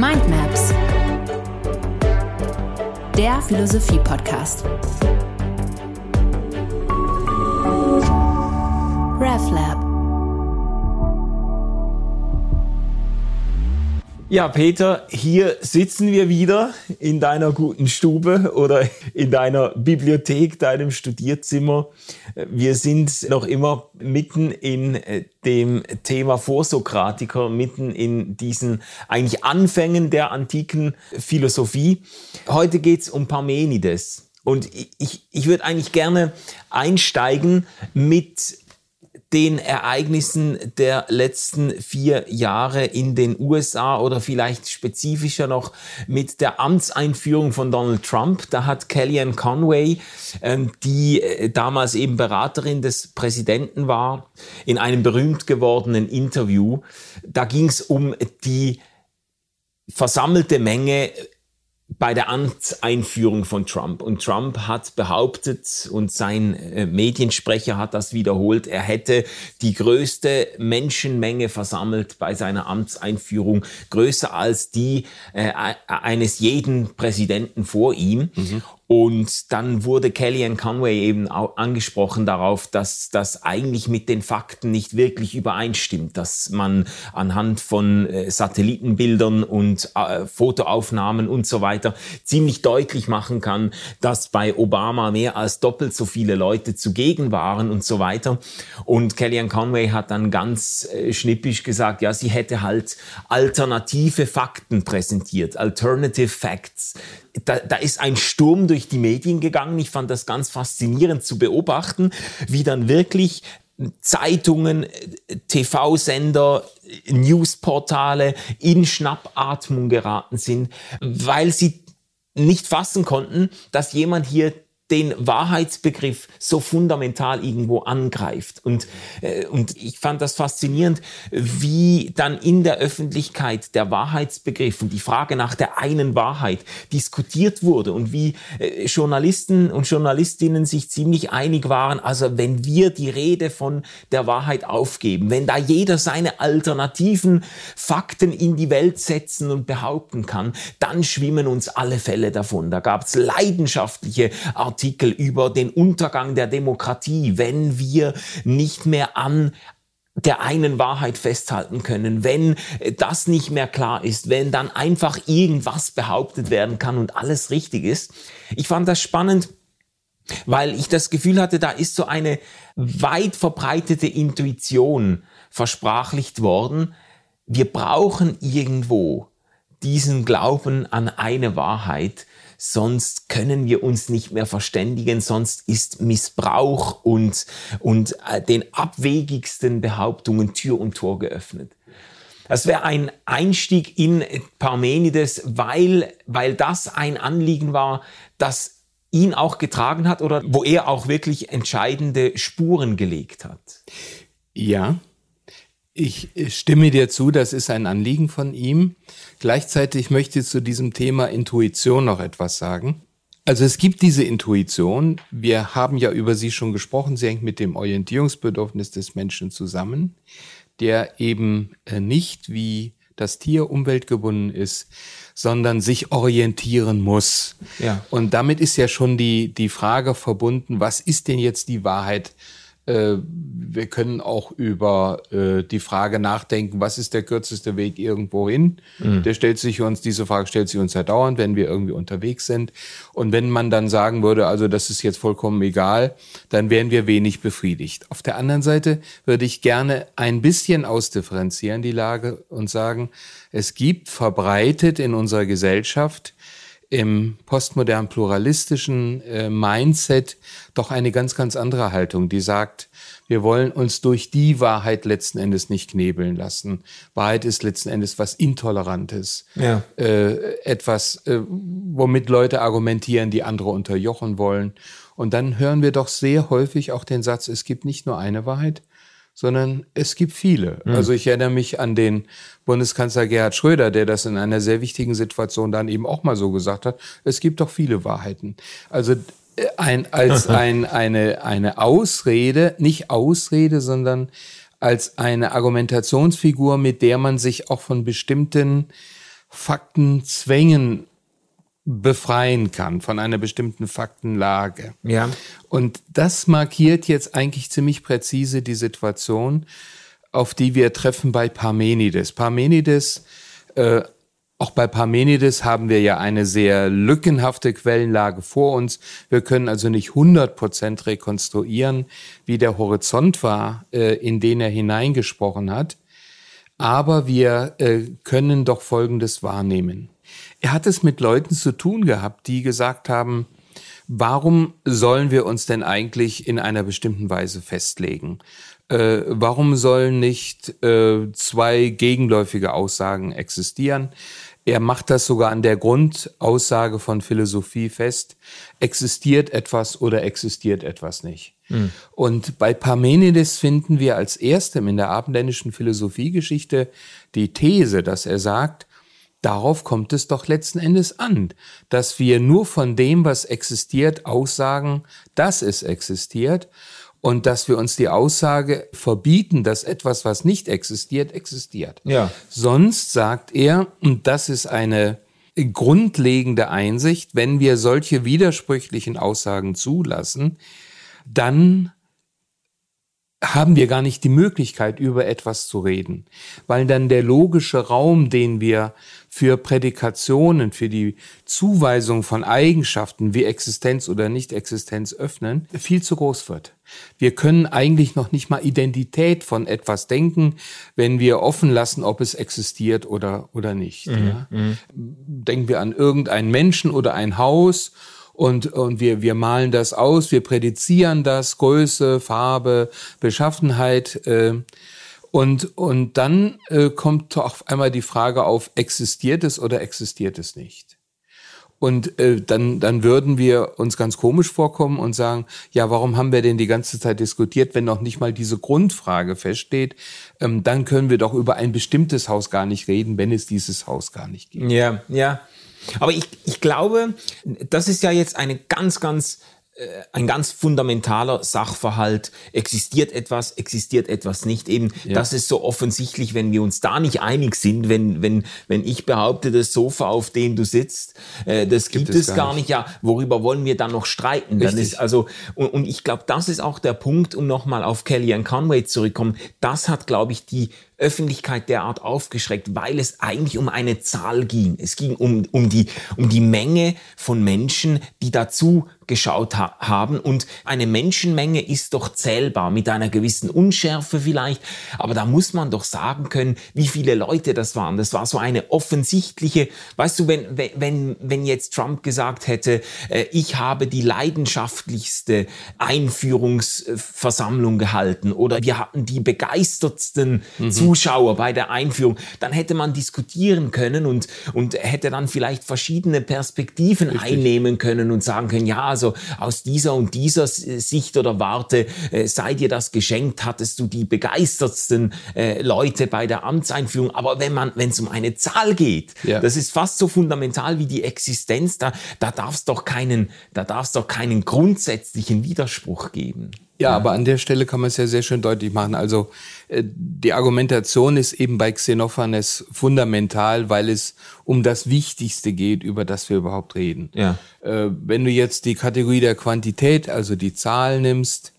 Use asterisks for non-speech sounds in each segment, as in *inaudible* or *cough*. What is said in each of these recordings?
Mindmaps, der Philosophie-Podcast. RefLab. Ja, Peter, hier sitzen wir wieder in deiner guten Stube oder in deiner Bibliothek, deinem Studierzimmer. Wir sind noch immer mitten in äh, dem Thema Vorsokratiker, mitten in diesen eigentlich Anfängen der antiken Philosophie. Heute geht's um Parmenides. Und ich, ich würde eigentlich gerne einsteigen mit den Ereignissen der letzten vier Jahre in den USA oder vielleicht spezifischer noch mit der Amtseinführung von Donald Trump. Da hat Kellyanne Conway, ähm, die äh, damals eben Beraterin des Präsidenten war, in einem berühmt gewordenen Interview, da ging es um die versammelte Menge bei der Amtseinführung von Trump. Und Trump hat behauptet, und sein äh, Mediensprecher hat das wiederholt, er hätte die größte Menschenmenge versammelt bei seiner Amtseinführung, größer als die äh, eines jeden Präsidenten vor ihm. Mhm. Und dann wurde Kellyanne Conway eben auch angesprochen darauf, dass das eigentlich mit den Fakten nicht wirklich übereinstimmt, dass man anhand von äh, Satellitenbildern und äh, Fotoaufnahmen und so weiter ziemlich deutlich machen kann, dass bei Obama mehr als doppelt so viele Leute zugegen waren und so weiter. Und Kellyanne Conway hat dann ganz äh, schnippisch gesagt, ja, sie hätte halt alternative Fakten präsentiert, Alternative Facts da, da ist ein Sturm durch die Medien gegangen. Ich fand das ganz faszinierend zu beobachten, wie dann wirklich Zeitungen, TV-Sender, Newsportale in Schnappatmung geraten sind, weil sie nicht fassen konnten, dass jemand hier den Wahrheitsbegriff so fundamental irgendwo angreift. Und, äh, und ich fand das faszinierend, wie dann in der Öffentlichkeit der Wahrheitsbegriff und die Frage nach der einen Wahrheit diskutiert wurde und wie äh, Journalisten und Journalistinnen sich ziemlich einig waren, also wenn wir die Rede von der Wahrheit aufgeben, wenn da jeder seine alternativen Fakten in die Welt setzen und behaupten kann, dann schwimmen uns alle Fälle davon. Da gab es leidenschaftliche Artikel Artikel über den Untergang der Demokratie, wenn wir nicht mehr an der einen Wahrheit festhalten können, wenn das nicht mehr klar ist, wenn dann einfach irgendwas behauptet werden kann und alles richtig ist. Ich fand das spannend, weil ich das Gefühl hatte, da ist so eine weit verbreitete Intuition versprachlicht worden. Wir brauchen irgendwo diesen Glauben an eine Wahrheit, sonst können wir uns nicht mehr verständigen, sonst ist Missbrauch und, und äh, den abwegigsten Behauptungen Tür und Tor geöffnet. Das wäre ein Einstieg in Parmenides, weil, weil das ein Anliegen war, das ihn auch getragen hat oder wo er auch wirklich entscheidende Spuren gelegt hat. Ja, ich stimme dir zu, das ist ein Anliegen von ihm. Gleichzeitig möchte ich zu diesem Thema Intuition noch etwas sagen. Also es gibt diese Intuition. Wir haben ja über sie schon gesprochen. Sie hängt mit dem Orientierungsbedürfnis des Menschen zusammen, der eben äh, nicht wie das Tier umweltgebunden ist, sondern sich orientieren muss. Ja. Und damit ist ja schon die, die Frage verbunden, was ist denn jetzt die Wahrheit äh, wir können auch über äh, die Frage nachdenken, was ist der kürzeste Weg irgendwo hin? Mhm. Der stellt sich uns, diese Frage stellt sich uns ja dauernd, wenn wir irgendwie unterwegs sind. Und wenn man dann sagen würde, also das ist jetzt vollkommen egal, dann wären wir wenig befriedigt. Auf der anderen Seite würde ich gerne ein bisschen ausdifferenzieren die Lage und sagen, es gibt verbreitet in unserer Gesellschaft im postmodern pluralistischen äh, Mindset doch eine ganz, ganz andere Haltung, die sagt, wir wollen uns durch die Wahrheit letzten Endes nicht knebeln lassen. Wahrheit ist letzten Endes was Intolerantes. Ja. Äh, etwas, äh, womit Leute argumentieren, die andere unterjochen wollen. Und dann hören wir doch sehr häufig auch den Satz, es gibt nicht nur eine Wahrheit, sondern es gibt viele. Mhm. Also ich erinnere mich an den Bundeskanzler Gerhard Schröder, der das in einer sehr wichtigen Situation dann eben auch mal so gesagt hat. Es gibt doch viele Wahrheiten. Also äh, ein, als *laughs* ein, eine, eine Ausrede, nicht Ausrede, sondern als eine Argumentationsfigur, mit der man sich auch von bestimmten Faktenzwängen befreien kann, von einer bestimmten Faktenlage. Ja. Und das markiert jetzt eigentlich ziemlich präzise die Situation, auf die wir treffen bei Parmenides. Parmenides, äh, auch bei Parmenides haben wir ja eine sehr lückenhafte Quellenlage vor uns. Wir können also nicht 100 Prozent rekonstruieren, wie der Horizont war, äh, in den er hineingesprochen hat. Aber wir äh, können doch Folgendes wahrnehmen. Er hat es mit Leuten zu tun gehabt, die gesagt haben, warum sollen wir uns denn eigentlich in einer bestimmten Weise festlegen? Äh, warum sollen nicht äh, zwei gegenläufige Aussagen existieren? Er macht das sogar an der Grundaussage von Philosophie fest. Existiert etwas oder existiert etwas nicht? Mhm. Und bei Parmenides finden wir als erstem in der abendländischen Philosophiegeschichte die These, dass er sagt, Darauf kommt es doch letzten Endes an, dass wir nur von dem, was existiert, aussagen, dass es existiert und dass wir uns die Aussage verbieten, dass etwas, was nicht existiert, existiert. Ja. Sonst sagt er, und das ist eine grundlegende Einsicht, wenn wir solche widersprüchlichen Aussagen zulassen, dann haben wir gar nicht die Möglichkeit, über etwas zu reden, weil dann der logische Raum, den wir für Prädikationen, für die Zuweisung von Eigenschaften wie Existenz oder Nicht-Existenz öffnen, viel zu groß wird. Wir können eigentlich noch nicht mal Identität von etwas denken, wenn wir offen lassen, ob es existiert oder, oder nicht. Mhm. Ja? Mhm. Denken wir an irgendeinen Menschen oder ein Haus und, und wir, wir malen das aus, wir prädizieren das, Größe, Farbe, Beschaffenheit. Äh, und, und dann äh, kommt auf einmal die Frage auf, existiert es oder existiert es nicht? Und äh, dann, dann würden wir uns ganz komisch vorkommen und sagen, ja, warum haben wir denn die ganze Zeit diskutiert, wenn noch nicht mal diese Grundfrage feststeht? Ähm, dann können wir doch über ein bestimmtes Haus gar nicht reden, wenn es dieses Haus gar nicht gibt. Ja, ja. Aber ich, ich glaube, das ist ja jetzt eine ganz, ganz äh, ein ganz fundamentaler Sachverhalt. Existiert etwas, existiert etwas nicht. Eben, ja. das ist so offensichtlich, wenn wir uns da nicht einig sind, wenn, wenn, wenn ich behaupte, das Sofa, auf dem du sitzt, äh, das gibt, gibt es, gar, gar nicht. Ja, worüber wollen wir dann noch streiten? Richtig. Dann ist also, und, und ich glaube, das ist auch der Punkt, um nochmal auf Kelly and Conway zurückkommen. Das hat, glaube ich, die Öffentlichkeit derart aufgeschreckt, weil es eigentlich um eine Zahl ging. Es ging um, um, die, um die Menge von Menschen, die dazu geschaut ha haben. Und eine Menschenmenge ist doch zählbar mit einer gewissen Unschärfe vielleicht. Aber da muss man doch sagen können, wie viele Leute das waren. Das war so eine offensichtliche, weißt du, wenn, wenn, wenn jetzt Trump gesagt hätte, äh, ich habe die leidenschaftlichste Einführungsversammlung gehalten oder wir hatten die begeistertsten mhm. Zuschauer bei der Einführung, dann hätte man diskutieren können und, und hätte dann vielleicht verschiedene Perspektiven Richtig. einnehmen können und sagen können, ja, also aus dieser und dieser Sicht oder Warte äh, sei dir das geschenkt, hattest du die begeistertsten äh, Leute bei der Amtseinführung. Aber wenn man, wenn es um eine Zahl geht, ja. das ist fast so fundamental wie die Existenz, da, da darf es doch keinen, da darf es doch keinen grundsätzlichen Widerspruch geben. Ja, aber an der Stelle kann man es ja sehr schön deutlich machen. Also äh, die Argumentation ist eben bei Xenophanes fundamental, weil es um das Wichtigste geht, über das wir überhaupt reden. Ja. Äh, wenn du jetzt die Kategorie der Quantität, also die Zahl nimmst,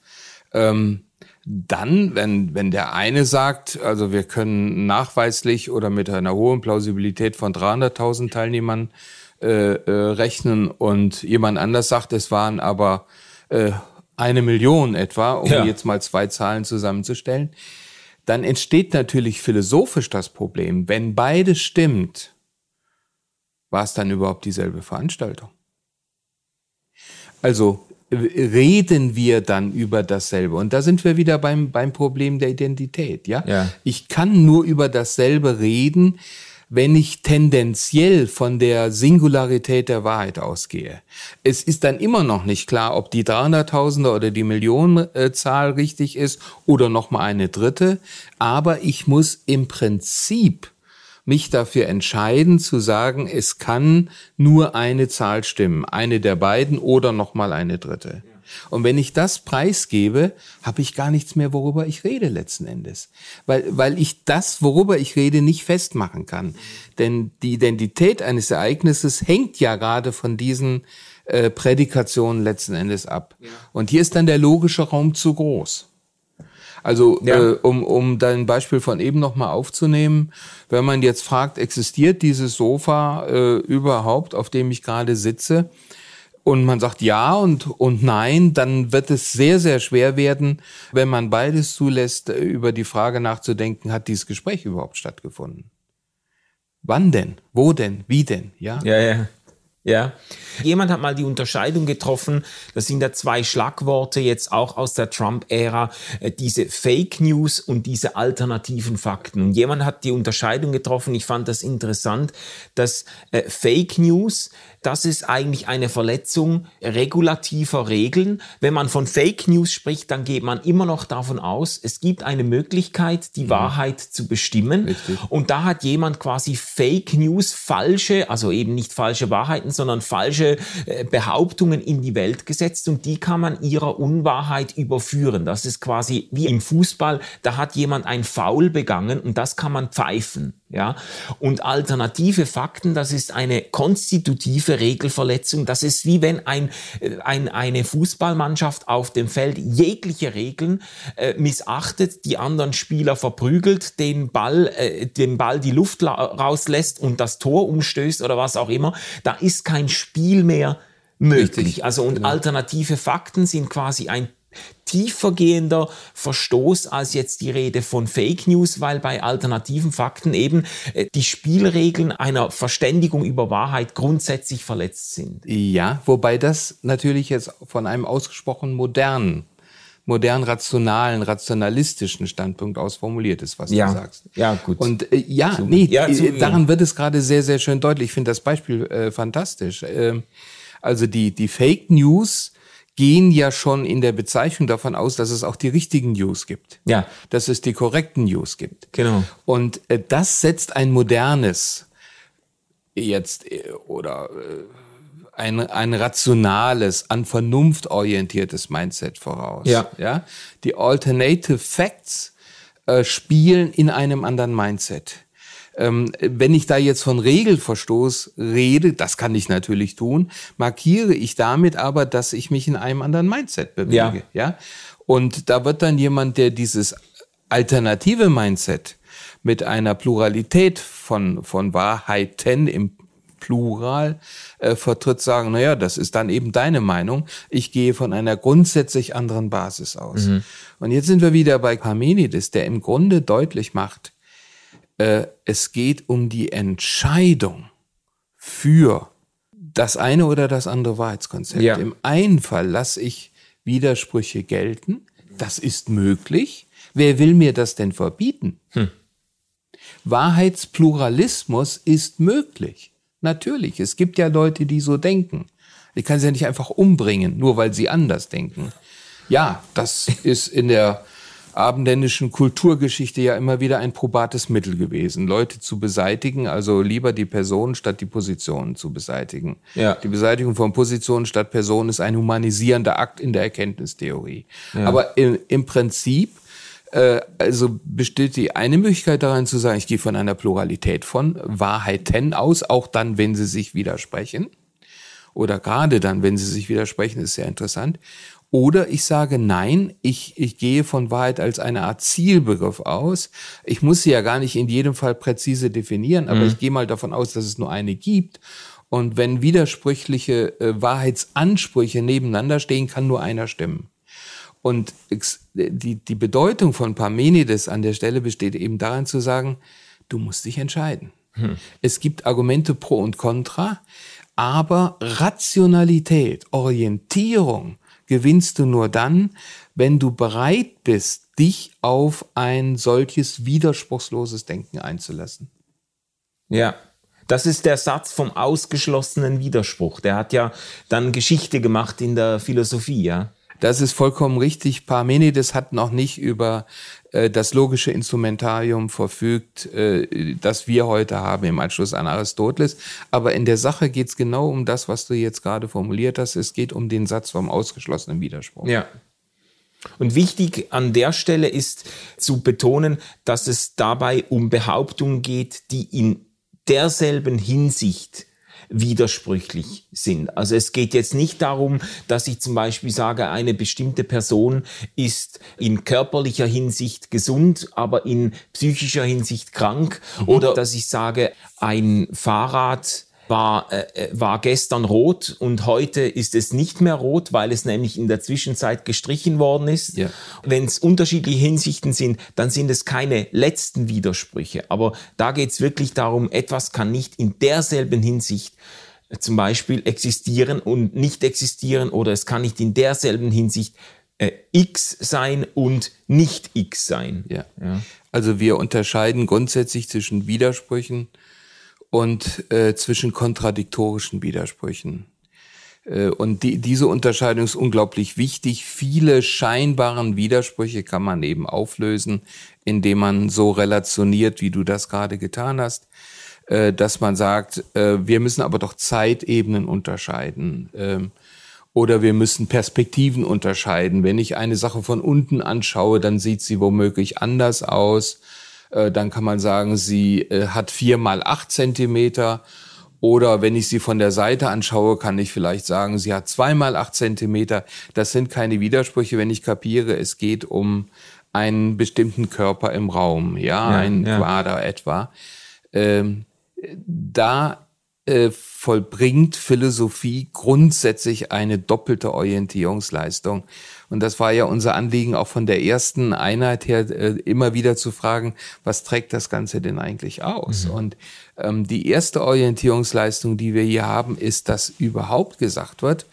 ähm, dann, wenn, wenn der eine sagt, also wir können nachweislich oder mit einer hohen Plausibilität von 300.000 Teilnehmern äh, äh, rechnen und jemand anders sagt, es waren aber äh, eine Million etwa, um ja. jetzt mal zwei Zahlen zusammenzustellen, dann entsteht natürlich philosophisch das Problem, wenn beides stimmt, war es dann überhaupt dieselbe Veranstaltung? Also reden wir dann über dasselbe? Und da sind wir wieder beim, beim Problem der Identität, ja? ja? Ich kann nur über dasselbe reden, wenn ich tendenziell von der Singularität der Wahrheit ausgehe. Es ist dann immer noch nicht klar, ob die 300.000er oder die Millionenzahl richtig ist oder noch mal eine dritte. Aber ich muss im Prinzip mich dafür entscheiden zu sagen, es kann nur eine Zahl stimmen, eine der beiden oder noch mal eine dritte. Und wenn ich das preisgebe, habe ich gar nichts mehr, worüber ich rede letzten Endes. Weil, weil ich das, worüber ich rede, nicht festmachen kann. Denn die Identität eines Ereignisses hängt ja gerade von diesen äh, Prädikationen letzten Endes ab. Ja. Und hier ist dann der logische Raum zu groß. Also ja. äh, um, um dein Beispiel von eben nochmal aufzunehmen, wenn man jetzt fragt, existiert dieses Sofa äh, überhaupt, auf dem ich gerade sitze? Und man sagt ja und, und nein, dann wird es sehr, sehr schwer werden, wenn man beides zulässt, über die Frage nachzudenken, hat dieses Gespräch überhaupt stattgefunden? Wann denn? Wo denn? Wie denn? Ja, ja. ja. Ja. Jemand hat mal die Unterscheidung getroffen, das sind ja zwei Schlagworte jetzt auch aus der Trump-Ära, äh, diese Fake News und diese alternativen Fakten. Und jemand hat die Unterscheidung getroffen, ich fand das interessant, dass äh, Fake News das ist eigentlich eine Verletzung regulativer Regeln. Wenn man von Fake News spricht, dann geht man immer noch davon aus, es gibt eine Möglichkeit, die mhm. Wahrheit zu bestimmen. Richtig. Und da hat jemand quasi Fake News, falsche, also eben nicht falsche Wahrheiten, sondern falsche äh, Behauptungen in die Welt gesetzt und die kann man ihrer Unwahrheit überführen. Das ist quasi wie im Fußball, da hat jemand ein Foul begangen und das kann man pfeifen. Ja, und alternative Fakten, das ist eine konstitutive Regelverletzung. Das ist wie wenn ein, äh, ein, eine Fußballmannschaft auf dem Feld jegliche Regeln äh, missachtet, die anderen Spieler verprügelt, den Ball, äh, den Ball die Luft rauslässt und das Tor umstößt oder was auch immer. Da ist kein Spiel mehr möglich. Richtig. Also und genau. alternative Fakten sind quasi ein tiefergehender Verstoß als jetzt die Rede von Fake News, weil bei alternativen Fakten eben äh, die Spielregeln einer Verständigung über Wahrheit grundsätzlich verletzt sind. Ja, wobei das natürlich jetzt von einem ausgesprochen modernen modern rationalen, rationalistischen Standpunkt aus formuliert ist, was ja. du sagst. Ja, gut. Und äh, ja, Super. nee, ja, äh, daran wird es gerade sehr, sehr schön deutlich. Ich finde das Beispiel äh, fantastisch. Äh, also die, die Fake News gehen ja schon in der Bezeichnung davon aus, dass es auch die richtigen News gibt. Ja. Dass es die korrekten News gibt. Genau. Und äh, das setzt ein modernes jetzt äh, oder äh, ein, ein rationales, an Vernunft orientiertes Mindset voraus. Ja. ja? Die Alternative Facts äh, spielen in einem anderen Mindset. Ähm, wenn ich da jetzt von Regelverstoß rede, das kann ich natürlich tun, markiere ich damit aber, dass ich mich in einem anderen Mindset bewege. Ja. ja? Und da wird dann jemand, der dieses alternative Mindset mit einer Pluralität von, von Wahrheiten im Plural äh, vertritt, sagen, naja, das ist dann eben deine Meinung. Ich gehe von einer grundsätzlich anderen Basis aus. Mhm. Und jetzt sind wir wieder bei Parmenides, der im Grunde deutlich macht, äh, es geht um die Entscheidung für das eine oder das andere Wahrheitskonzept. Ja. Im einen Fall lasse ich Widersprüche gelten. Das ist möglich. Wer will mir das denn verbieten? Hm. Wahrheitspluralismus ist möglich. Natürlich. Es gibt ja Leute, die so denken. Ich kann sie ja nicht einfach umbringen, nur weil sie anders denken. Ja, das ist in der abendländischen Kulturgeschichte ja immer wieder ein probates Mittel gewesen, Leute zu beseitigen, also lieber die Person statt die Positionen zu beseitigen. Ja. Die Beseitigung von Positionen statt Personen ist ein humanisierender Akt in der Erkenntnistheorie. Ja. Aber im, im Prinzip äh, also besteht die eine Möglichkeit daran zu sagen, ich gehe von einer Pluralität von Wahrheiten aus, auch dann, wenn sie sich widersprechen. Oder gerade dann, wenn sie sich widersprechen, ist sehr interessant. Oder ich sage nein, ich, ich gehe von Wahrheit als eine Art Zielbegriff aus. Ich muss sie ja gar nicht in jedem Fall präzise definieren, aber mhm. ich gehe mal davon aus, dass es nur eine gibt. Und wenn widersprüchliche äh, Wahrheitsansprüche nebeneinander stehen, kann nur einer stimmen. Und die, die Bedeutung von Parmenides an der Stelle besteht eben darin zu sagen, du musst dich entscheiden. Hm. Es gibt Argumente pro und contra, aber Rationalität, Orientierung, gewinnst du nur dann, wenn du bereit bist, dich auf ein solches widerspruchsloses Denken einzulassen. Ja, das ist der Satz vom ausgeschlossenen Widerspruch. Der hat ja dann Geschichte gemacht in der Philosophie, ja. Das ist vollkommen richtig. Parmenides hat noch nicht über äh, das logische Instrumentarium verfügt, äh, das wir heute haben im Anschluss an Aristoteles. Aber in der Sache geht es genau um das, was du jetzt gerade formuliert hast. Es geht um den Satz vom ausgeschlossenen Widerspruch. Ja. Und wichtig an der Stelle ist zu betonen, dass es dabei um Behauptungen geht, die in derselben Hinsicht widersprüchlich sind. Also es geht jetzt nicht darum, dass ich zum Beispiel sage, eine bestimmte Person ist in körperlicher Hinsicht gesund, aber in psychischer Hinsicht krank. Mhm. Oder dass ich sage, ein Fahrrad war, äh, äh, war gestern rot und heute ist es nicht mehr rot, weil es nämlich in der Zwischenzeit gestrichen worden ist. Ja. Wenn es unterschiedliche Hinsichten sind, dann sind es keine letzten Widersprüche. Aber da geht es wirklich darum, etwas kann nicht in derselben Hinsicht äh, zum Beispiel existieren und nicht existieren oder es kann nicht in derselben Hinsicht äh, X sein und nicht X sein. Ja. ja. Also wir unterscheiden grundsätzlich zwischen Widersprüchen und äh, zwischen kontradiktorischen Widersprüchen. Äh, und die, diese Unterscheidung ist unglaublich wichtig. Viele scheinbaren Widersprüche kann man eben auflösen, indem man so relationiert, wie du das gerade getan hast, äh, dass man sagt, äh, wir müssen aber doch Zeitebenen unterscheiden. Ähm, oder wir müssen Perspektiven unterscheiden. Wenn ich eine Sache von unten anschaue, dann sieht sie womöglich anders aus äh, dann kann man sagen, sie äh, hat vier mal acht Zentimeter. Oder wenn ich sie von der Seite anschaue, kann ich vielleicht sagen, sie hat zwei mal acht Zentimeter. Das sind keine Widersprüche, wenn ich kapiere, es geht um einen bestimmten Körper im Raum, ja, ja ein ja. Quader etwa. Ähm, da äh, vollbringt Philosophie grundsätzlich eine doppelte Orientierungsleistung. Und das war ja unser Anliegen auch von der ersten Einheit her, äh, immer wieder zu fragen, was trägt das Ganze denn eigentlich aus? Mhm. Und ähm, die erste Orientierungsleistung, die wir hier haben, ist, dass überhaupt gesagt wird,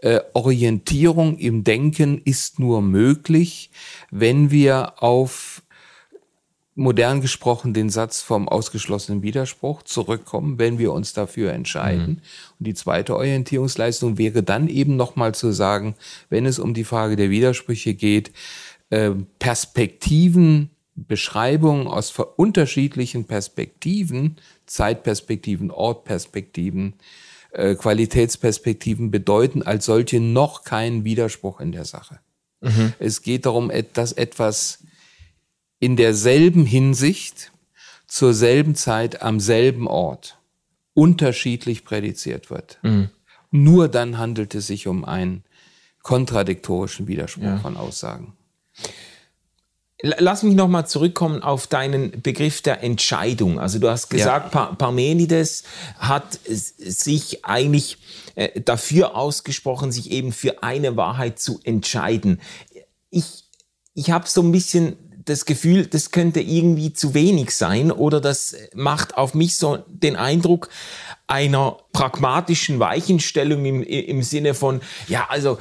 äh, Orientierung im Denken ist nur möglich, wenn wir auf modern gesprochen den Satz vom ausgeschlossenen Widerspruch zurückkommen, wenn wir uns dafür entscheiden. Mhm. Und die zweite Orientierungsleistung wäre dann eben nochmal zu sagen, wenn es um die Frage der Widersprüche geht, äh, Perspektiven, Beschreibungen aus unterschiedlichen Perspektiven, Zeitperspektiven, Ortperspektiven, äh, Qualitätsperspektiven bedeuten als solche noch keinen Widerspruch in der Sache. Mhm. Es geht darum, dass etwas in derselben Hinsicht zur selben Zeit am selben Ort unterschiedlich prädiziert wird. Mhm. Nur dann handelt es sich um einen kontradiktorischen Widerspruch ja. von Aussagen. Lass mich nochmal zurückkommen auf deinen Begriff der Entscheidung. Also du hast gesagt, ja. Parmenides hat sich eigentlich äh, dafür ausgesprochen, sich eben für eine Wahrheit zu entscheiden. Ich, ich habe so ein bisschen das Gefühl, das könnte irgendwie zu wenig sein oder das macht auf mich so den Eindruck einer pragmatischen Weichenstellung im, im Sinne von, ja, also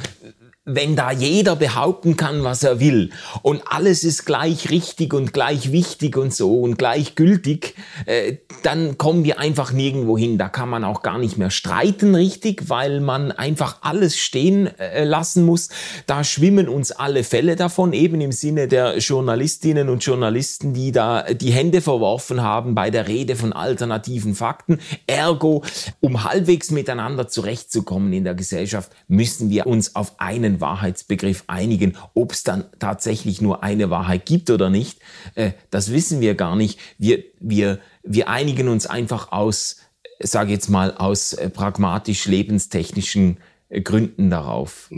wenn da jeder behaupten kann, was er will und alles ist gleich richtig und gleich wichtig und so und gleich gültig, äh, dann kommen wir einfach nirgendwo hin. Da kann man auch gar nicht mehr streiten richtig, weil man einfach alles stehen äh, lassen muss. Da schwimmen uns alle Fälle davon, eben im Sinne der Journalistinnen und Journalisten, die da die Hände verworfen haben bei der Rede von alternativen Fakten. Ergo, um halbwegs miteinander zurechtzukommen in der Gesellschaft, müssen wir uns auf einen Wahrheitsbegriff einigen. Ob es dann tatsächlich nur eine Wahrheit gibt oder nicht, äh, das wissen wir gar nicht. Wir, wir, wir einigen uns einfach aus, sage jetzt mal, aus äh, pragmatisch lebenstechnischen äh, Gründen darauf.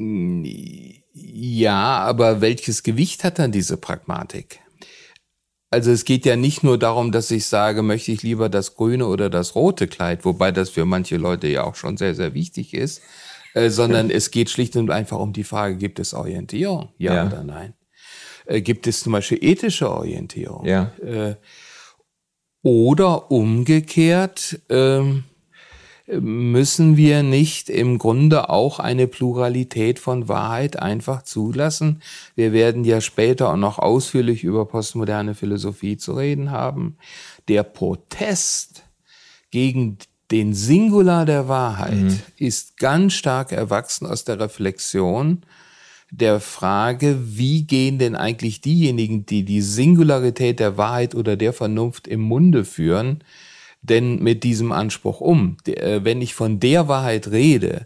Ja, aber welches Gewicht hat dann diese Pragmatik? Also es geht ja nicht nur darum, dass ich sage, möchte ich lieber das grüne oder das rote Kleid, wobei das für manche Leute ja auch schon sehr, sehr wichtig ist, äh, sondern es geht schlicht und einfach um die Frage, gibt es Orientierung? Ja, ja. oder nein? Äh, gibt es zum Beispiel ethische Orientierung? Ja. Äh, oder umgekehrt, ähm, müssen wir nicht im Grunde auch eine Pluralität von Wahrheit einfach zulassen? Wir werden ja später auch noch ausführlich über postmoderne Philosophie zu reden haben. Der Protest gegen den Singular der Wahrheit mhm. ist ganz stark erwachsen aus der Reflexion, der Frage, wie gehen denn eigentlich diejenigen, die die Singularität der Wahrheit oder der Vernunft im Munde führen, denn mit diesem Anspruch um? Äh, wenn ich von der Wahrheit rede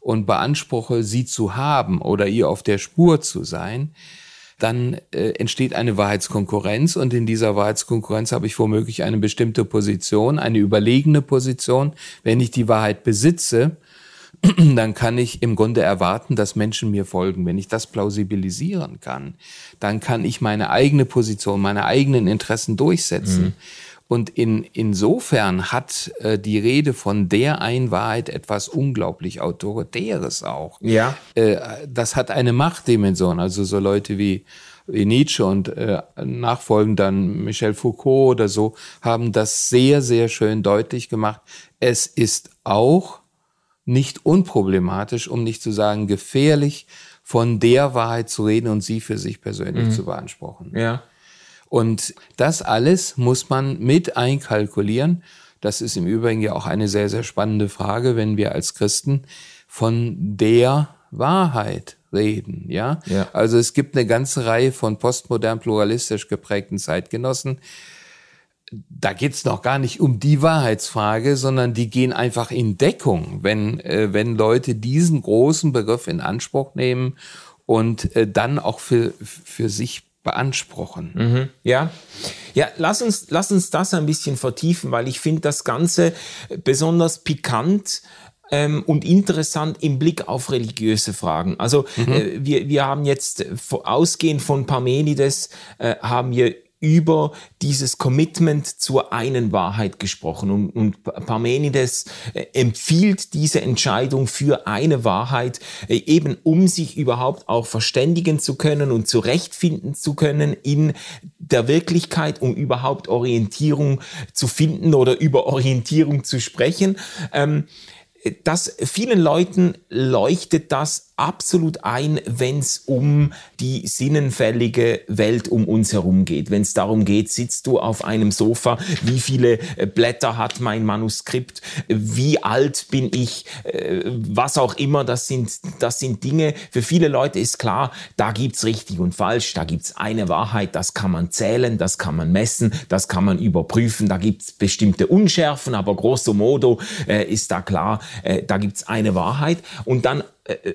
und beanspruche, sie zu haben oder ihr auf der Spur zu sein, dann äh, entsteht eine Wahrheitskonkurrenz und in dieser Wahrheitskonkurrenz habe ich womöglich eine bestimmte Position, eine überlegene Position. Wenn ich die Wahrheit besitze, *clears throat* dann kann ich im Grunde erwarten, dass Menschen mir folgen. Wenn ich das plausibilisieren kann, dann kann ich meine eigene Position, meine eigenen Interessen durchsetzen. Mhm. Und in, insofern hat äh, die Rede von der Einwahrheit etwas unglaublich Autoritäres auch. Ja. Äh, das hat eine Machtdimension. Also so Leute wie, wie Nietzsche und äh, nachfolgend dann Michel Foucault oder so haben das sehr, sehr schön deutlich gemacht. Es ist auch nicht unproblematisch, um nicht zu sagen gefährlich, von der Wahrheit zu reden und sie für sich persönlich mhm. zu beanspruchen. Ja. Und das alles muss man mit einkalkulieren. Das ist im Übrigen ja auch eine sehr, sehr spannende Frage, wenn wir als Christen von der Wahrheit reden, ja? ja. Also es gibt eine ganze Reihe von postmodern pluralistisch geprägten Zeitgenossen. Da geht's noch gar nicht um die Wahrheitsfrage, sondern die gehen einfach in Deckung, wenn, äh, wenn Leute diesen großen Begriff in Anspruch nehmen und äh, dann auch für, für sich beanspruchen. Mhm, ja. Ja, lass uns, lass uns das ein bisschen vertiefen, weil ich finde das Ganze besonders pikant ähm, und interessant im Blick auf religiöse Fragen. Also mhm. äh, wir, wir haben jetzt ausgehend von Parmenides, äh, haben wir über dieses Commitment zur einen Wahrheit gesprochen. Und, und Parmenides äh, empfiehlt diese Entscheidung für eine Wahrheit, äh, eben um sich überhaupt auch verständigen zu können und zurechtfinden zu können in der Wirklichkeit, um überhaupt Orientierung zu finden oder über Orientierung zu sprechen. Ähm, dass vielen Leuten leuchtet das absolut ein, wenn es um die sinnenfällige Welt um uns herum geht. Wenn es darum geht, sitzt du auf einem Sofa, wie viele äh, Blätter hat mein Manuskript, wie alt bin ich, äh, was auch immer, das sind, das sind Dinge, für viele Leute ist klar, da gibt's richtig und falsch, da gibt's eine Wahrheit, das kann man zählen, das kann man messen, das kann man überprüfen, da gibt's bestimmte Unschärfen, aber grosso modo äh, ist da klar, äh, da gibt's eine Wahrheit und dann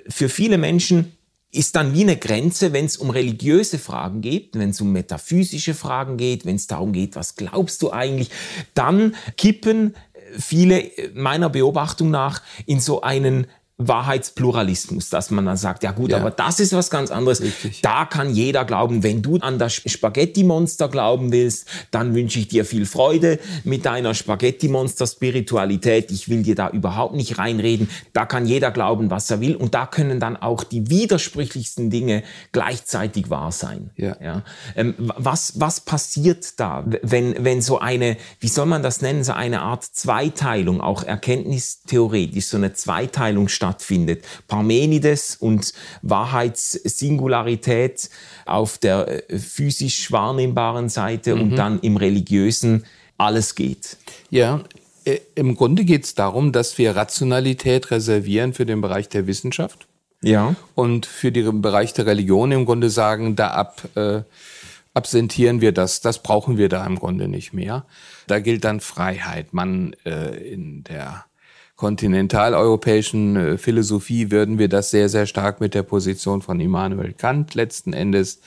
für viele Menschen ist dann wie eine Grenze, wenn es um religiöse Fragen geht, wenn es um metaphysische Fragen geht, wenn es darum geht, was glaubst du eigentlich, dann kippen viele meiner Beobachtung nach in so einen Wahrheitspluralismus, dass man dann sagt, ja gut, ja. aber das ist was ganz anderes. Richtig. Da kann jeder glauben, wenn du an das Spaghetti-Monster glauben willst, dann wünsche ich dir viel Freude mit deiner Spaghetti-Monster-Spiritualität. Ich will dir da überhaupt nicht reinreden. Da kann jeder glauben, was er will. Und da können dann auch die widersprüchlichsten Dinge gleichzeitig wahr sein. Ja. ja? Ähm, was, was passiert da, wenn, wenn so eine, wie soll man das nennen, so eine Art Zweiteilung, auch erkenntnistheoretisch, so eine Zweiteilung stattfindet? Stattfindet. Parmenides und Wahrheitssingularität auf der äh, physisch wahrnehmbaren Seite mhm. und dann im religiösen alles geht. Ja, äh, im Grunde geht es darum, dass wir Rationalität reservieren für den Bereich der Wissenschaft. Ja. Und für den Bereich der Religion im Grunde sagen, da ab, äh, absentieren wir das, das brauchen wir da im Grunde nicht mehr. Da gilt dann Freiheit. Man äh, in der kontinentaleuropäischen äh, Philosophie würden wir das sehr, sehr stark mit der Position von Immanuel Kant letzten Endes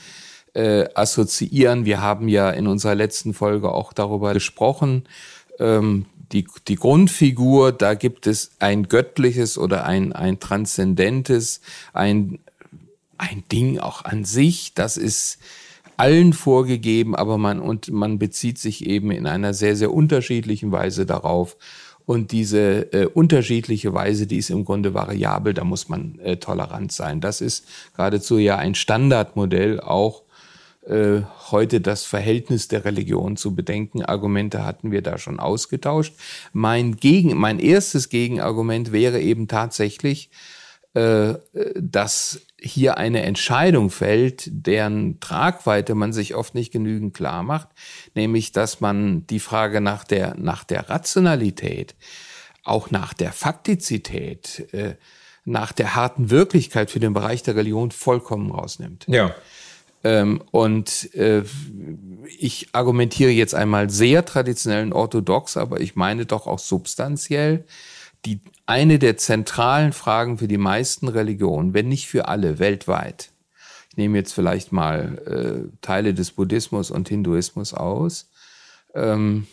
äh, assoziieren. Wir haben ja in unserer letzten Folge auch darüber gesprochen. Ähm, die, die Grundfigur, da gibt es ein göttliches oder ein, ein transzendentes, ein, ein Ding auch an sich, das ist allen vorgegeben, aber man, und man bezieht sich eben in einer sehr, sehr unterschiedlichen Weise darauf. Und diese äh, unterschiedliche Weise, die ist im Grunde variabel, da muss man äh, tolerant sein. Das ist geradezu ja ein Standardmodell, auch äh, heute das Verhältnis der Religion zu bedenken. Argumente hatten wir da schon ausgetauscht. Mein, Gegen, mein erstes Gegenargument wäre eben tatsächlich, dass hier eine Entscheidung fällt, deren Tragweite man sich oft nicht genügend klar macht, nämlich dass man die Frage nach der, nach der Rationalität, auch nach der Faktizität, äh, nach der harten Wirklichkeit für den Bereich der Religion vollkommen rausnimmt. Ja. Ähm, und äh, ich argumentiere jetzt einmal sehr traditionellen orthodox, aber ich meine doch auch substanziell, die eine der zentralen Fragen für die meisten Religionen, wenn nicht für alle weltweit. Ich nehme jetzt vielleicht mal äh, Teile des Buddhismus und Hinduismus aus. Ähm,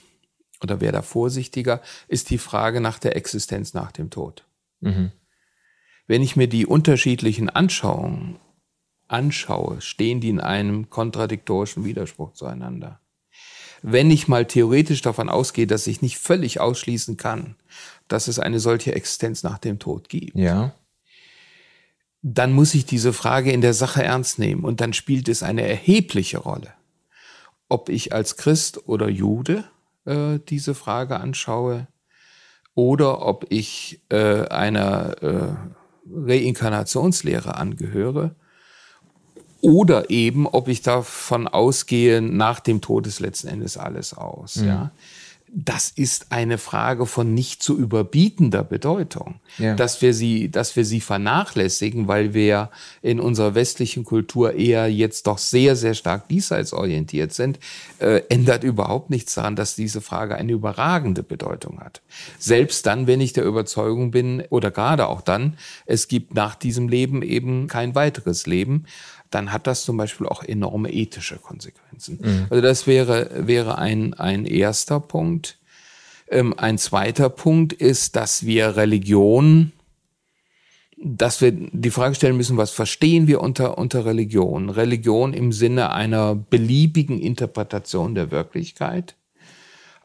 oder wäre da vorsichtiger, ist die Frage nach der Existenz nach dem Tod. Mhm. Wenn ich mir die unterschiedlichen Anschauungen anschaue, stehen die in einem kontradiktorischen Widerspruch zueinander. Wenn ich mal theoretisch davon ausgehe, dass ich nicht völlig ausschließen kann, dass es eine solche Existenz nach dem Tod gibt, ja. dann muss ich diese Frage in der Sache ernst nehmen und dann spielt es eine erhebliche Rolle, ob ich als Christ oder Jude äh, diese Frage anschaue oder ob ich äh, einer äh, Reinkarnationslehre angehöre oder eben, ob ich davon ausgehe, nach dem Tod ist letzten Endes alles aus. Mhm. Ja das ist eine Frage von nicht zu überbietender Bedeutung, ja. dass wir sie, dass wir sie vernachlässigen, weil wir in unserer westlichen Kultur eher jetzt doch sehr, sehr stark diesseitsorientiert sind, äh, ändert überhaupt nichts daran, dass diese Frage eine überragende Bedeutung hat. Selbst dann, wenn ich der Überzeugung bin, oder gerade auch dann, es gibt nach diesem Leben eben kein weiteres Leben, dann hat das zum Beispiel auch enorme ethische Konsequenzen. Mhm. Also das wäre, wäre ein, ein erster Punkt. Ähm, ein zweiter Punkt ist, dass wir Religion, dass wir die Frage stellen müssen, was verstehen wir unter, unter Religion? Religion im Sinne einer beliebigen Interpretation der Wirklichkeit.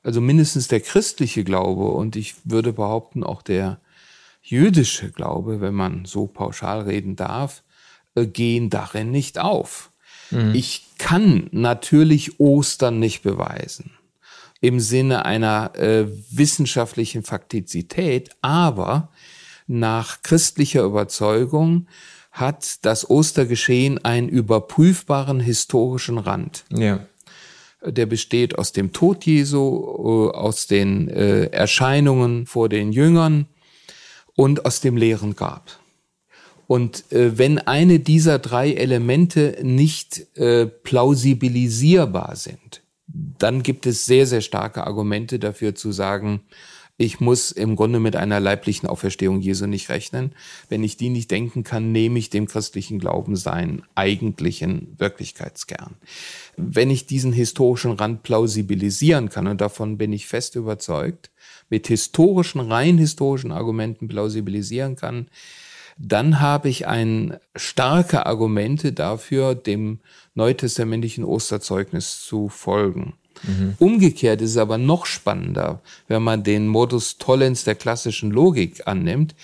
Also mindestens der christliche Glaube und ich würde behaupten auch der jüdische Glaube, wenn man so pauschal reden darf, gehen darin nicht auf. Mhm. Ich kann natürlich Ostern nicht beweisen im Sinne einer äh, wissenschaftlichen Faktizität, aber nach christlicher Überzeugung hat das Ostergeschehen einen überprüfbaren historischen Rand. Ja. Der besteht aus dem Tod Jesu, äh, aus den äh, Erscheinungen vor den Jüngern und aus dem leeren Grab. Und äh, wenn eine dieser drei Elemente nicht äh, plausibilisierbar sind, dann gibt es sehr, sehr starke Argumente dafür zu sagen, ich muss im Grunde mit einer leiblichen Auferstehung Jesu nicht rechnen. Wenn ich die nicht denken kann, nehme ich dem christlichen Glauben seinen eigentlichen Wirklichkeitskern. Wenn ich diesen historischen Rand plausibilisieren kann, und davon bin ich fest überzeugt, mit historischen, rein historischen Argumenten plausibilisieren kann, dann habe ich ein starke Argumente dafür, dem neutestamentlichen Osterzeugnis zu folgen. Mhm. Umgekehrt ist es aber noch spannender, wenn man den Modus tollens der klassischen Logik annimmt,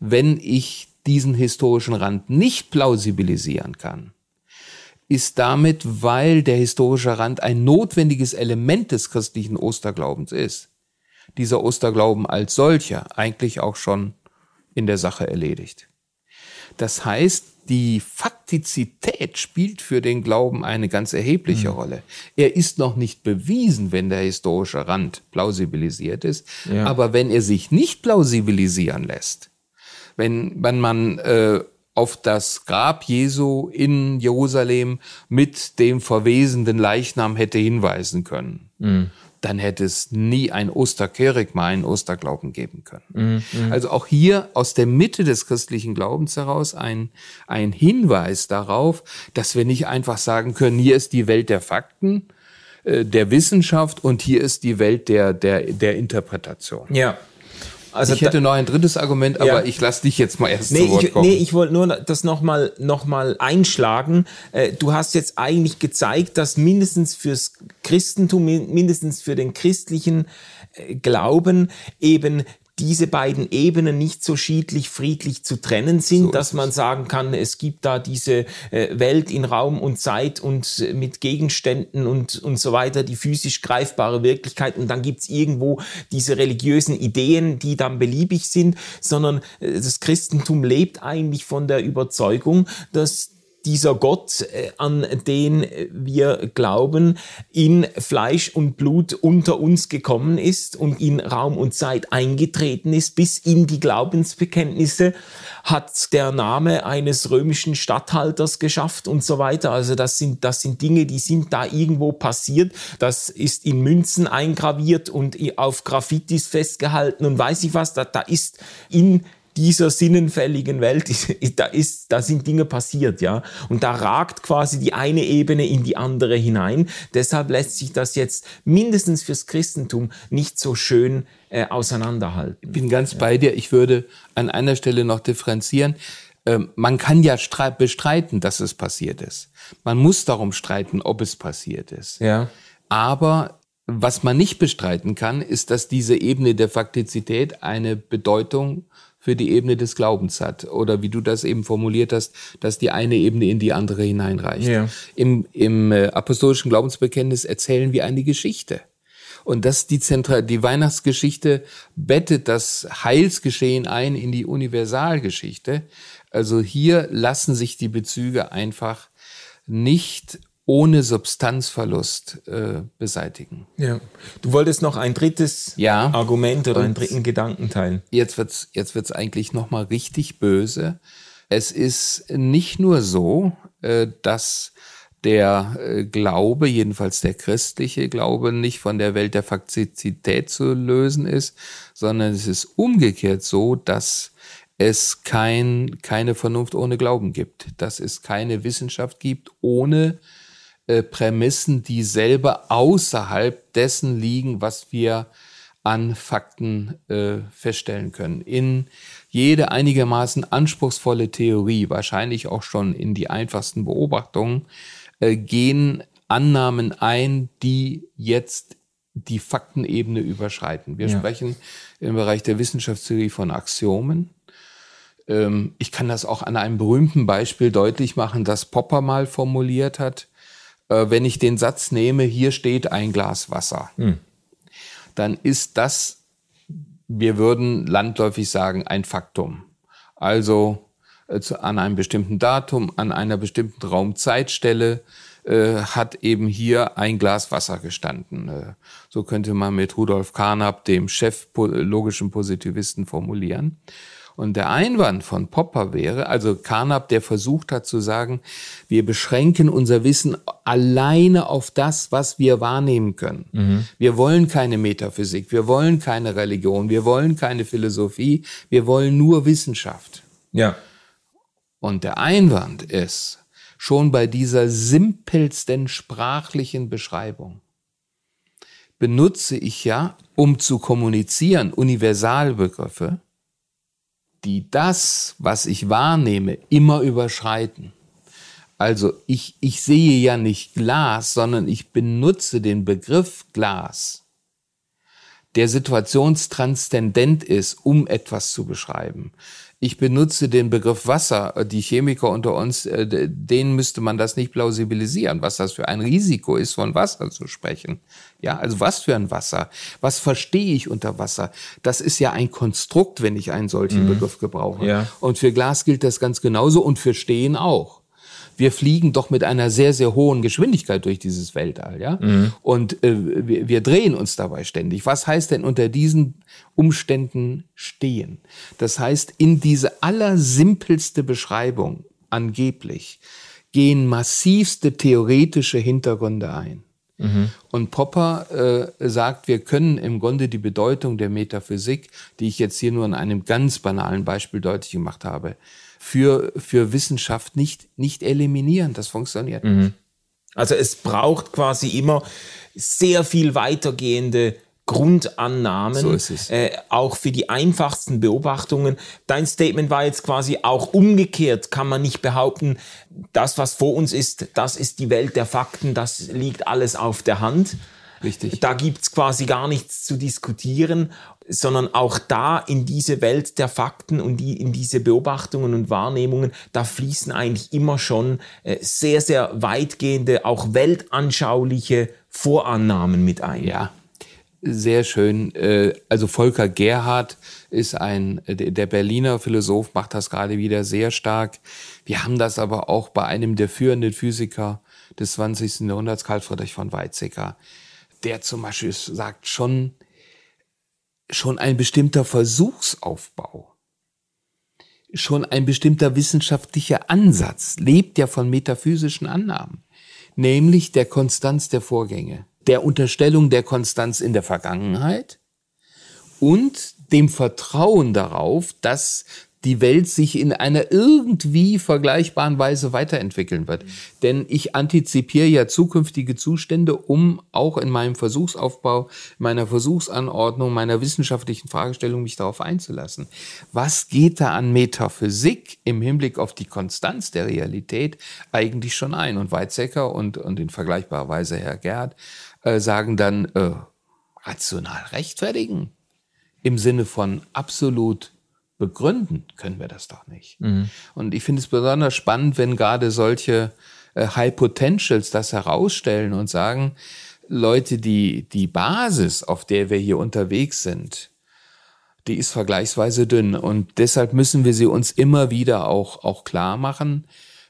wenn ich diesen historischen Rand nicht plausibilisieren kann, ist damit, weil der historische Rand ein notwendiges Element des christlichen Osterglaubens ist, dieser Osterglauben als solcher eigentlich auch schon in der Sache erledigt. Das heißt, die Faktizität spielt für den Glauben eine ganz erhebliche mhm. Rolle. Er ist noch nicht bewiesen, wenn der historische Rand plausibilisiert ist. Ja. Aber wenn er sich nicht plausibilisieren lässt, wenn, wenn man äh, auf das Grab Jesu in Jerusalem mit dem verwesenden Leichnam hätte hinweisen können, mhm dann hätte es nie ein Osterkerigma, einen Osterglauben geben können. Mhm. Also auch hier aus der Mitte des christlichen Glaubens heraus ein, ein Hinweis darauf, dass wir nicht einfach sagen können, hier ist die Welt der Fakten, äh, der Wissenschaft und hier ist die Welt der, der, der Interpretation. Ja. Also ich hätte noch ein drittes Argument, aber ja. ich lasse dich jetzt mal erst nee, zu Wort ich, kommen. Nee, ich wollte nur das nochmal noch mal einschlagen. Äh, du hast jetzt eigentlich gezeigt, dass mindestens fürs Christentum, mindestens für den christlichen äh, Glauben eben diese beiden Ebenen nicht so schiedlich friedlich zu trennen sind, so dass man sagen kann, es gibt da diese äh, Welt in Raum und Zeit und äh, mit Gegenständen und, und so weiter, die physisch greifbare Wirklichkeit. Und dann gibt's irgendwo diese religiösen Ideen, die dann beliebig sind, sondern äh, das Christentum lebt eigentlich von der Überzeugung, dass dieser Gott, äh, an den wir glauben, in Fleisch und Blut unter uns gekommen ist und in Raum und Zeit eingetreten ist, bis in die Glaubensbekenntnisse, hat der Name eines römischen Statthalters geschafft und so weiter. Also das sind, das sind Dinge, die sind da irgendwo passiert. Das ist in Münzen eingraviert und auf Graffitis festgehalten und weiß ich was. Da, da ist in dieser sinnenfälligen Welt, *laughs* da ist, da sind Dinge passiert, ja. Und da ragt quasi die eine Ebene in die andere hinein. Deshalb lässt sich das jetzt mindestens fürs Christentum nicht so schön äh, auseinanderhalten. Ich bin ganz ja. bei dir. Ich würde an einer Stelle noch differenzieren. Ähm, man kann ja bestreiten, dass es passiert ist. Man muss darum streiten, ob es passiert ist. Ja. Aber was man nicht bestreiten kann, ist, dass diese Ebene der Faktizität eine Bedeutung für die Ebene des Glaubens hat. Oder wie du das eben formuliert hast, dass die eine Ebene in die andere hineinreicht. Ja. Im, im äh, apostolischen Glaubensbekenntnis erzählen wir eine Geschichte. Und das die Zentral die Weihnachtsgeschichte bettet das Heilsgeschehen ein in die Universalgeschichte. Also hier lassen sich die Bezüge einfach nicht ohne Substanzverlust äh, beseitigen. Ja. Du wolltest noch ein drittes ja. Argument oder einen dritten Gedanken teilen. Jetzt wird's jetzt wird's eigentlich noch mal richtig böse. Es ist nicht nur so, äh, dass der äh, Glaube, jedenfalls der christliche Glaube, nicht von der Welt der Faktizität zu lösen ist, sondern es ist umgekehrt so, dass es kein, keine Vernunft ohne Glauben gibt, dass es keine Wissenschaft gibt ohne äh, Prämissen, die selber außerhalb dessen liegen, was wir an Fakten äh, feststellen können. In jede einigermaßen anspruchsvolle Theorie, wahrscheinlich auch schon in die einfachsten Beobachtungen, äh, gehen Annahmen ein, die jetzt die Faktenebene überschreiten. Wir ja. sprechen im Bereich der Wissenschaftstheorie von Axiomen. Ähm, ich kann das auch an einem berühmten Beispiel deutlich machen, das Popper mal formuliert hat äh, wenn ich den Satz nehme, hier steht ein Glas Wasser, hm. dann ist das, wir würden landläufig sagen, ein Faktum. Also äh, an einem bestimmten Datum, an einer bestimmten Raumzeitstelle äh, hat eben hier ein Glas Wasser gestanden. Äh, so könnte man mit Rudolf Carnap, dem Chef logischen Positivisten, formulieren. Und der Einwand von Popper wäre, also Carnap, der versucht hat zu sagen, wir beschränken unser Wissen alleine auf das, was wir wahrnehmen können. Mhm. Wir wollen keine Metaphysik, wir wollen keine Religion, wir wollen keine Philosophie, wir wollen nur Wissenschaft. Ja. Und der Einwand ist, schon bei dieser simpelsten sprachlichen Beschreibung benutze ich ja, um zu kommunizieren, Universalbegriffe, die das, was ich wahrnehme, immer überschreiten. Also ich, ich sehe ja nicht Glas, sondern ich benutze den Begriff Glas, der situationstranszendent ist, um etwas zu beschreiben. Ich benutze den Begriff Wasser. Die Chemiker unter uns, äh, denen müsste man das nicht plausibilisieren, was das für ein Risiko ist, von Wasser zu sprechen. Ja, also was für ein Wasser? Was verstehe ich unter Wasser? Das ist ja ein Konstrukt, wenn ich einen solchen mhm. Begriff gebrauche. Ja. Und für Glas gilt das ganz genauso und für Stehen auch wir fliegen doch mit einer sehr, sehr hohen Geschwindigkeit durch dieses Weltall, ja? Mhm. Und äh, wir, wir drehen uns dabei ständig. Was heißt denn unter diesen Umständen stehen? Das heißt, in diese allersimpelste Beschreibung angeblich gehen massivste theoretische Hintergründe ein. Mhm. Und Popper äh, sagt, wir können im Grunde die Bedeutung der Metaphysik, die ich jetzt hier nur in einem ganz banalen Beispiel deutlich gemacht habe, für, für Wissenschaft nicht, nicht eliminieren. Das funktioniert mhm. nicht. Also es braucht quasi immer sehr viel weitergehende Grundannahmen, so ist es. Äh, auch für die einfachsten Beobachtungen. Dein Statement war jetzt quasi auch umgekehrt, kann man nicht behaupten, das, was vor uns ist, das ist die Welt der Fakten, das liegt alles auf der Hand. Richtig. Da gibt's quasi gar nichts zu diskutieren sondern auch da in diese Welt der Fakten und die, in diese Beobachtungen und Wahrnehmungen, da fließen eigentlich immer schon äh, sehr, sehr weitgehende, auch weltanschauliche Vorannahmen mit ein. Ja, sehr schön. Äh, also Volker Gerhard ist ein, der Berliner Philosoph, macht das gerade wieder sehr stark. Wir haben das aber auch bei einem der führenden Physiker des 20. Jahrhunderts, Karl Friedrich von Weizsäcker, der zum Beispiel sagt, schon, schon ein bestimmter Versuchsaufbau, schon ein bestimmter wissenschaftlicher Ansatz lebt ja von metaphysischen Annahmen, nämlich der Konstanz der Vorgänge der Unterstellung der Konstanz in der Vergangenheit und dem Vertrauen darauf, dass die Welt sich in einer irgendwie vergleichbaren Weise weiterentwickeln wird. Denn ich antizipiere ja zukünftige Zustände, um auch in meinem Versuchsaufbau, meiner Versuchsanordnung, meiner wissenschaftlichen Fragestellung mich darauf einzulassen. Was geht da an Metaphysik im Hinblick auf die Konstanz der Realität eigentlich schon ein? Und Weizsäcker und, und in vergleichbarer Weise Herr Gerd äh, sagen dann äh, rational rechtfertigen. Im Sinne von absolut begründen können wir das doch nicht. Mhm. Und ich finde es besonders spannend, wenn gerade solche äh, High Potentials das herausstellen und sagen, Leute, die, die Basis, auf der wir hier unterwegs sind, die ist vergleichsweise dünn. Und deshalb müssen wir sie uns immer wieder auch, auch klar machen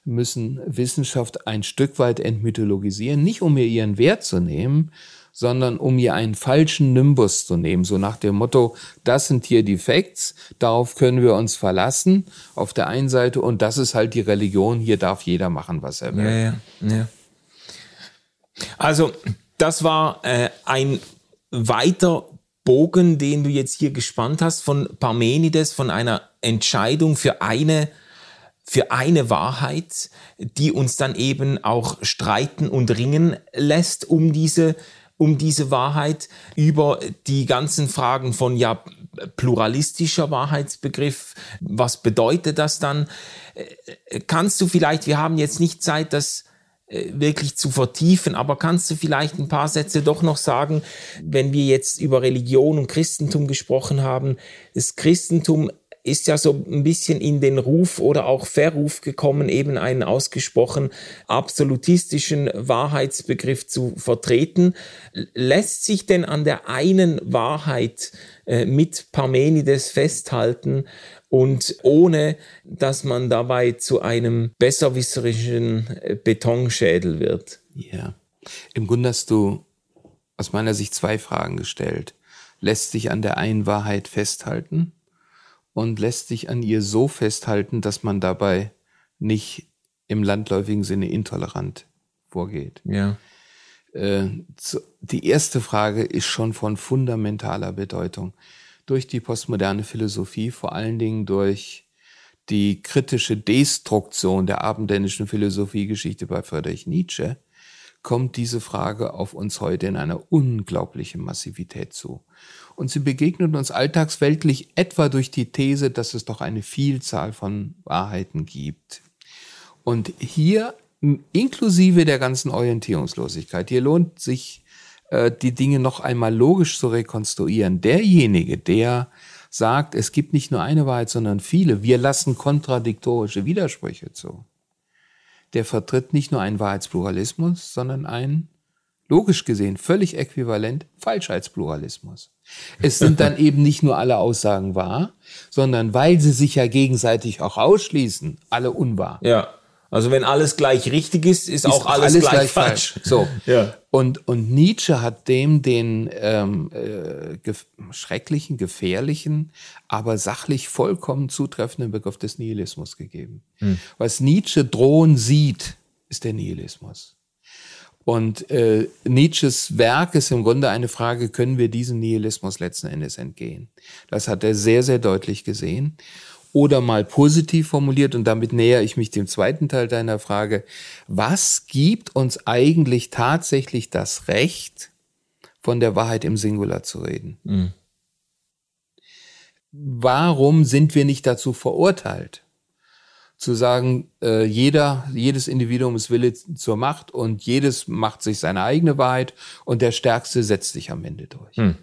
müssen Wissenschaft ein Stück weit entmythologisieren, nicht um ihr ihren Wert zu nehmen, sondern um ihr einen falschen Nimbus zu nehmen, so nach dem Motto, das sind hier die Facts, darauf können wir uns verlassen, auf der einen Seite, und das ist halt die Religion, hier darf jeder machen, was er will. Ja, ja, ja. Also, das war äh, ein weiter Bogen, den du jetzt hier gespannt hast von Parmenides, von einer Entscheidung für eine für eine Wahrheit, die uns dann eben auch streiten und ringen lässt um diese, um diese Wahrheit über die ganzen Fragen von ja pluralistischer Wahrheitsbegriff. Was bedeutet das dann? Äh, kannst du vielleicht, wir haben jetzt nicht Zeit, das äh, wirklich zu vertiefen, aber kannst du vielleicht ein paar Sätze doch noch sagen, wenn wir jetzt über Religion und Christentum gesprochen haben, das Christentum ist ja so ein bisschen in den Ruf oder auch Verruf gekommen, eben einen ausgesprochen absolutistischen Wahrheitsbegriff zu vertreten. Lässt sich denn an der einen Wahrheit äh, mit Parmenides festhalten und ohne, dass man dabei zu einem besserwisserischen äh, Betonschädel wird? Ja, im Grunde hast du aus meiner Sicht zwei Fragen gestellt. Lässt sich an der einen Wahrheit festhalten? Und lässt sich an ihr so festhalten, dass man dabei nicht im landläufigen Sinne intolerant vorgeht. Ja. Äh, die erste Frage ist schon von fundamentaler Bedeutung. Durch die postmoderne Philosophie, vor allen Dingen durch die kritische Destruktion der abendländischen Philosophiegeschichte bei Friedrich Nietzsche, kommt diese Frage auf uns heute in einer unglaublichen Massivität zu und sie begegnet uns alltagsweltlich etwa durch die These, dass es doch eine Vielzahl von Wahrheiten gibt. Und hier, inklusive der ganzen Orientierungslosigkeit, hier lohnt sich äh, die Dinge noch einmal logisch zu rekonstruieren. Derjenige, der sagt, es gibt nicht nur eine Wahrheit, sondern viele, wir lassen kontradiktorische Widersprüche zu, der vertritt nicht nur einen Wahrheitspluralismus, sondern einen logisch gesehen völlig äquivalent Falschheitspluralismus. Es sind dann *laughs* eben nicht nur alle Aussagen wahr, sondern weil sie sich ja gegenseitig auch ausschließen, alle unwahr. Ja. Also wenn alles gleich richtig ist, ist, ist auch alles, alles gleich, gleich, falsch. falsch. So. *laughs* ja. Und, und Nietzsche hat dem den ähm, äh, ge schrecklichen, gefährlichen, aber sachlich vollkommen zutreffenden Begriff des Nihilismus gegeben. Hm. Was Nietzsche drohen sieht, ist der Nihilismus. Und äh, Nietzsches Werk ist im Grunde eine Frage, können wir diesem Nihilismus letzten Endes entgehen? Das hat er sehr, sehr deutlich gesehen. Oder mal positiv formuliert, und damit näher ich mich dem zweiten Teil deiner Frage, was gibt uns eigentlich tatsächlich das Recht, von der Wahrheit im Singular zu reden? Mhm. Warum sind wir nicht dazu verurteilt? Zu sagen, äh, jeder, jedes Individuum ist Wille zur Macht und jedes macht sich seine eigene Wahrheit und der Stärkste setzt sich am Ende durch. Hm.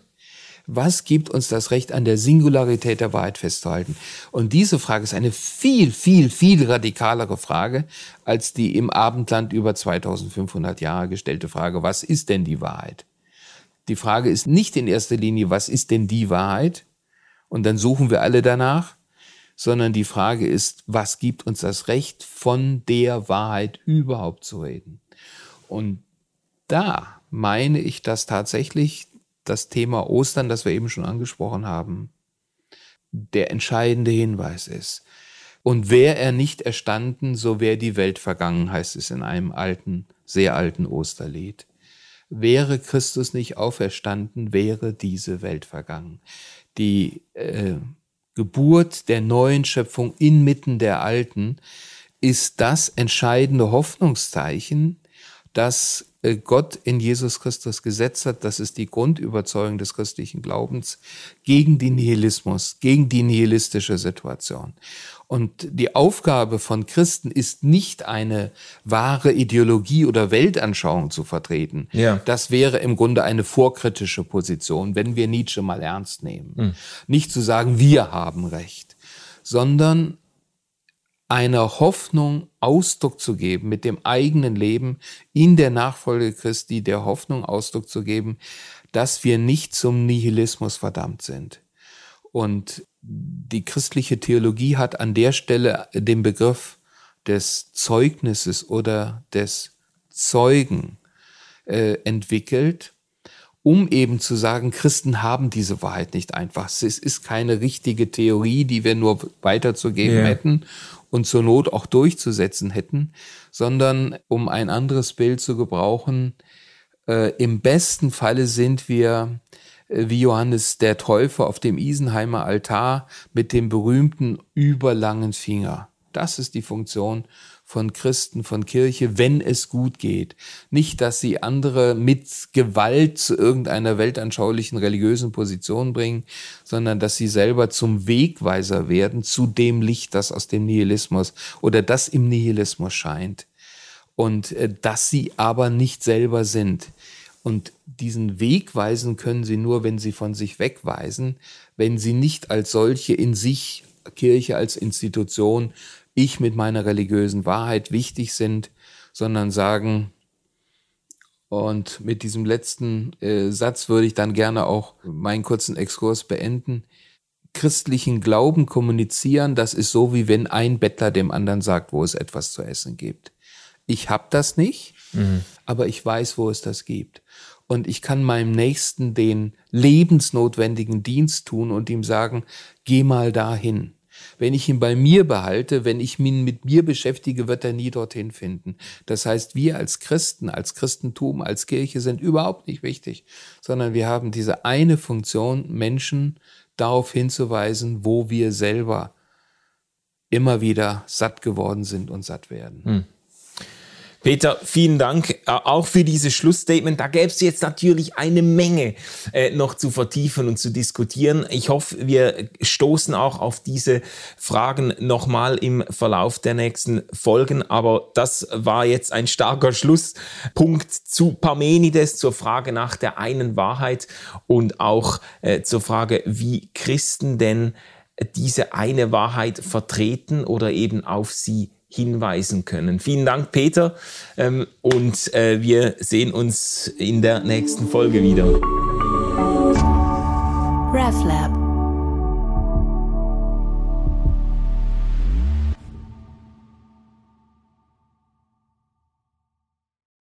Was gibt uns das Recht, an der Singularität der Wahrheit festzuhalten? Und diese Frage ist eine viel, viel, viel radikalere Frage als die im Abendland über 2500 Jahre gestellte Frage, was ist denn die Wahrheit? Die Frage ist nicht in erster Linie, was ist denn die Wahrheit? Und dann suchen wir alle danach, sondern die Frage ist, was gibt uns das Recht, von der Wahrheit überhaupt zu reden? Und da meine ich, dass tatsächlich das Thema Ostern, das wir eben schon angesprochen haben, der entscheidende Hinweis ist. Und wäre er nicht erstanden, so wäre die Welt vergangen, heißt es in einem alten, sehr alten Osterlied. Wäre Christus nicht auferstanden, wäre diese Welt vergangen. Die äh, Geburt der neuen Schöpfung inmitten der alten ist das entscheidende Hoffnungszeichen, das äh, Gott in Jesus Christus gesetzt hat, das ist die Grundüberzeugung des christlichen Glaubens, gegen den Nihilismus, gegen die nihilistische Situation. Und die Aufgabe von Christen ist nicht eine wahre Ideologie oder Weltanschauung zu vertreten. Ja. Das wäre im Grunde eine vorkritische Position, wenn wir Nietzsche mal ernst nehmen. Mhm. Nicht zu sagen, wir haben Recht, sondern einer Hoffnung Ausdruck zu geben, mit dem eigenen Leben in der Nachfolge Christi der Hoffnung Ausdruck zu geben, dass wir nicht zum Nihilismus verdammt sind. Und die christliche Theologie hat an der Stelle den Begriff des Zeugnisses oder des Zeugen äh, entwickelt, um eben zu sagen, Christen haben diese Wahrheit nicht einfach. Es ist keine richtige Theorie, die wir nur weiterzugeben yeah. hätten und zur Not auch durchzusetzen hätten, sondern um ein anderes Bild zu gebrauchen, äh, im besten Falle sind wir wie Johannes der Täufer auf dem Isenheimer Altar mit dem berühmten überlangen Finger. Das ist die Funktion von Christen, von Kirche, wenn es gut geht. Nicht, dass sie andere mit Gewalt zu irgendeiner weltanschaulichen religiösen Position bringen, sondern dass sie selber zum Wegweiser werden zu dem Licht, das aus dem Nihilismus oder das im Nihilismus scheint. Und äh, dass sie aber nicht selber sind. Und diesen Weg weisen können sie nur, wenn sie von sich wegweisen, wenn sie nicht als solche in sich Kirche als Institution ich mit meiner religiösen Wahrheit wichtig sind, sondern sagen, und mit diesem letzten äh, Satz würde ich dann gerne auch meinen kurzen Exkurs beenden. Christlichen Glauben kommunizieren, das ist so, wie wenn ein Bettler dem anderen sagt, wo es etwas zu essen gibt. Ich habe das nicht, mhm. aber ich weiß, wo es das gibt. Und ich kann meinem Nächsten den lebensnotwendigen Dienst tun und ihm sagen, geh mal dahin. Wenn ich ihn bei mir behalte, wenn ich ihn mit mir beschäftige, wird er nie dorthin finden. Das heißt, wir als Christen, als Christentum, als Kirche sind überhaupt nicht wichtig, sondern wir haben diese eine Funktion, Menschen darauf hinzuweisen, wo wir selber immer wieder satt geworden sind und satt werden. Hm. Peter, vielen Dank äh, auch für dieses Schlussstatement. Da gäbe es jetzt natürlich eine Menge äh, noch zu vertiefen und zu diskutieren. Ich hoffe, wir stoßen auch auf diese Fragen nochmal im Verlauf der nächsten Folgen. Aber das war jetzt ein starker Schlusspunkt zu Parmenides, zur Frage nach der einen Wahrheit und auch äh, zur Frage, wie Christen denn diese eine Wahrheit vertreten oder eben auf sie hinweisen können. Vielen Dank, Peter, ähm, und äh, wir sehen uns in der nächsten Folge wieder. RefLab